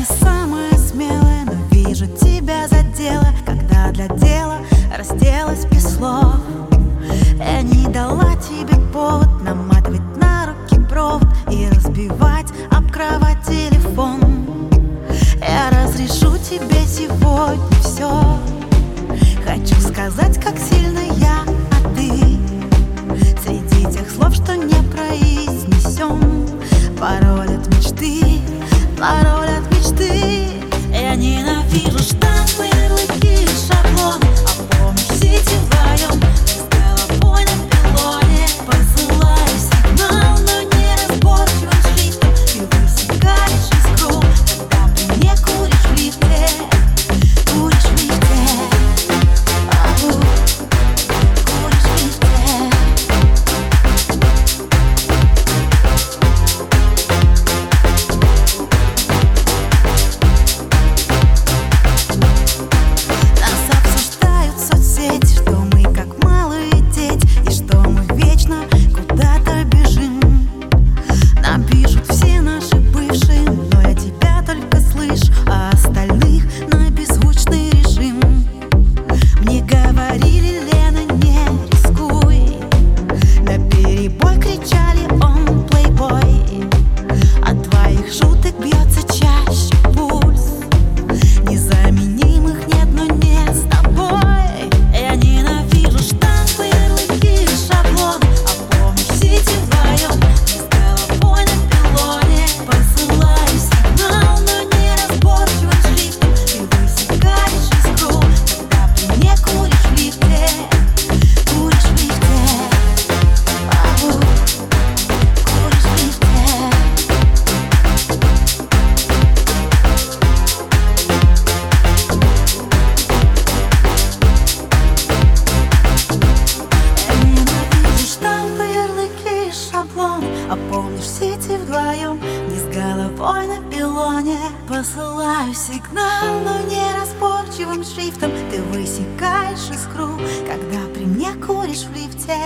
не самая смелая, но вижу тебя за дело, когда для дела разделась без слов. Я не дала тебе повод наматывать на руки провод и разбивать об кровать телефон. Я разрешу тебе сегодня все. Хочу сказать, как сегодня. Não tá Вдвоем Не с головой на пилоне. Посылаю сигнал, но неразборчивым шрифтом. Ты высекаешь искру Когда при мне куришь в лифте